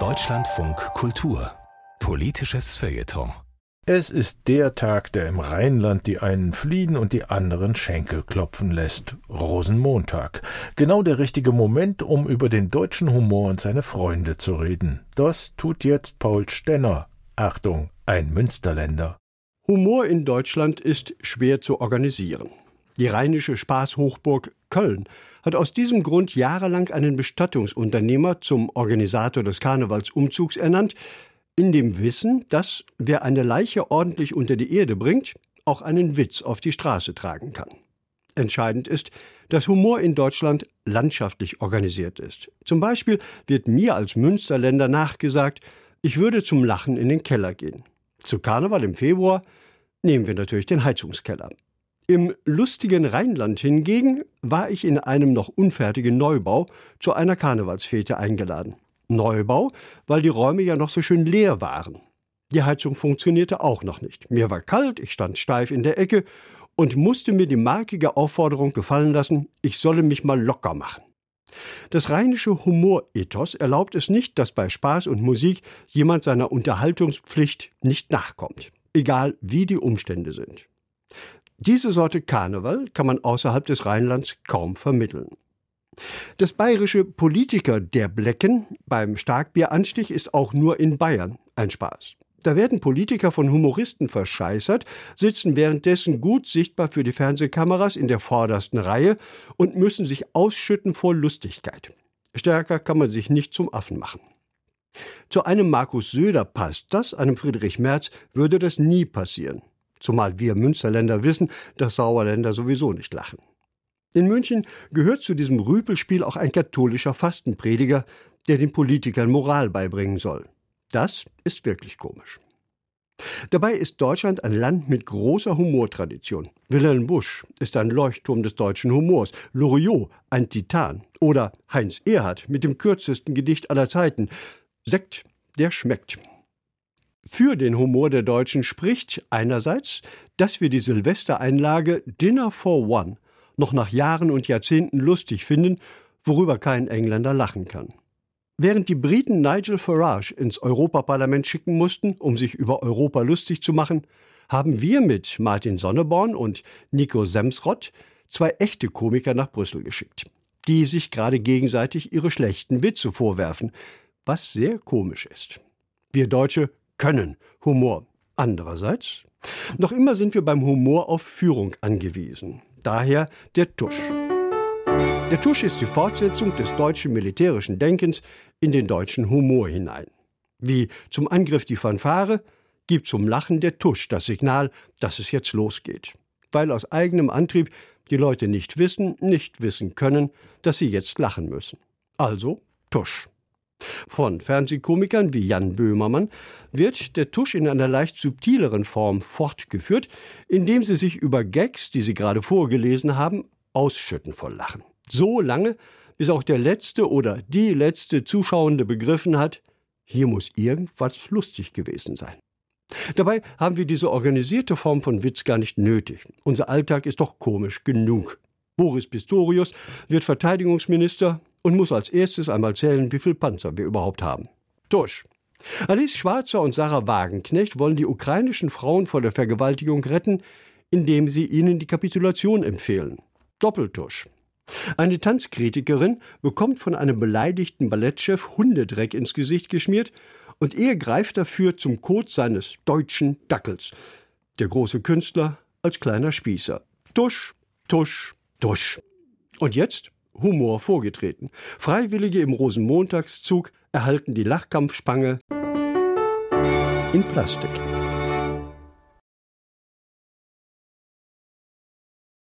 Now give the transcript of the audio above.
Deutschlandfunk Kultur Politisches Feuilleton es ist der Tag, der im Rheinland die einen fliehen und die anderen Schenkel klopfen lässt. Rosenmontag. Genau der richtige Moment, um über den deutschen Humor und seine Freunde zu reden. Das tut jetzt Paul Stenner. Achtung, ein Münsterländer. Humor in Deutschland ist schwer zu organisieren. Die rheinische Spaßhochburg Köln hat aus diesem Grund jahrelang einen Bestattungsunternehmer zum Organisator des Karnevalsumzugs ernannt, in dem Wissen, dass wer eine Leiche ordentlich unter die Erde bringt, auch einen Witz auf die Straße tragen kann. Entscheidend ist, dass Humor in Deutschland landschaftlich organisiert ist. Zum Beispiel wird mir als Münsterländer nachgesagt, ich würde zum Lachen in den Keller gehen. Zu Karneval im Februar nehmen wir natürlich den Heizungskeller. Im lustigen Rheinland hingegen war ich in einem noch unfertigen Neubau zu einer Karnevalsfete eingeladen. Neubau, weil die Räume ja noch so schön leer waren. Die Heizung funktionierte auch noch nicht. Mir war kalt, ich stand steif in der Ecke und musste mir die markige Aufforderung gefallen lassen, ich solle mich mal locker machen. Das rheinische Humorethos erlaubt es nicht, dass bei Spaß und Musik jemand seiner Unterhaltungspflicht nicht nachkommt, egal wie die Umstände sind. Diese Sorte Karneval kann man außerhalb des Rheinlands kaum vermitteln. Das bayerische Politiker der Blecken beim Starkbieranstich ist auch nur in Bayern ein Spaß. Da werden Politiker von Humoristen verscheißert, sitzen währenddessen gut sichtbar für die Fernsehkameras in der vordersten Reihe und müssen sich ausschütten vor Lustigkeit. Stärker kann man sich nicht zum Affen machen. Zu einem Markus Söder passt das, einem Friedrich Merz würde das nie passieren. Zumal wir Münsterländer wissen, dass Sauerländer sowieso nicht lachen. In München gehört zu diesem Rüpelspiel auch ein katholischer Fastenprediger, der den Politikern Moral beibringen soll. Das ist wirklich komisch. Dabei ist Deutschland ein Land mit großer Humortradition. Wilhelm Busch ist ein Leuchtturm des deutschen Humors, Loriot ein Titan oder Heinz Erhardt mit dem kürzesten Gedicht aller Zeiten. Sekt, der schmeckt. Für den Humor der Deutschen spricht einerseits, dass wir die Silvestereinlage Dinner for One noch nach Jahren und Jahrzehnten lustig finden, worüber kein Engländer lachen kann. Während die Briten Nigel Farage ins Europaparlament schicken mussten, um sich über Europa lustig zu machen, haben wir mit Martin Sonneborn und Nico Semsrott zwei echte Komiker nach Brüssel geschickt, die sich gerade gegenseitig ihre schlechten Witze vorwerfen, was sehr komisch ist. Wir Deutsche können Humor. Andererseits, noch immer sind wir beim Humor auf Führung angewiesen. Daher der Tusch. Der Tusch ist die Fortsetzung des deutschen militärischen Denkens in den deutschen Humor hinein. Wie zum Angriff die Fanfare, gibt zum Lachen der Tusch das Signal, dass es jetzt losgeht. Weil aus eigenem Antrieb die Leute nicht wissen, nicht wissen können, dass sie jetzt lachen müssen. Also Tusch. Von Fernsehkomikern wie Jan Böhmermann wird der Tusch in einer leicht subtileren Form fortgeführt, indem sie sich über Gags, die sie gerade vorgelesen haben, ausschütten vor Lachen. So lange, bis auch der letzte oder die letzte Zuschauende begriffen hat, hier muss irgendwas lustig gewesen sein. Dabei haben wir diese organisierte Form von Witz gar nicht nötig. Unser Alltag ist doch komisch genug. Boris Pistorius wird Verteidigungsminister, und muss als erstes einmal zählen, wie viel Panzer wir überhaupt haben. Tusch. Alice Schwarzer und Sarah Wagenknecht wollen die ukrainischen Frauen vor der Vergewaltigung retten, indem sie ihnen die Kapitulation empfehlen. Doppeltusch. Eine Tanzkritikerin bekommt von einem beleidigten Ballettchef Hundedreck ins Gesicht geschmiert und er greift dafür zum Kot seines deutschen Dackels. Der große Künstler als kleiner Spießer. Tusch, tusch, tusch. Und jetzt Humor vorgetreten. Freiwillige im Rosenmontagszug erhalten die Lachkampfspange in Plastik.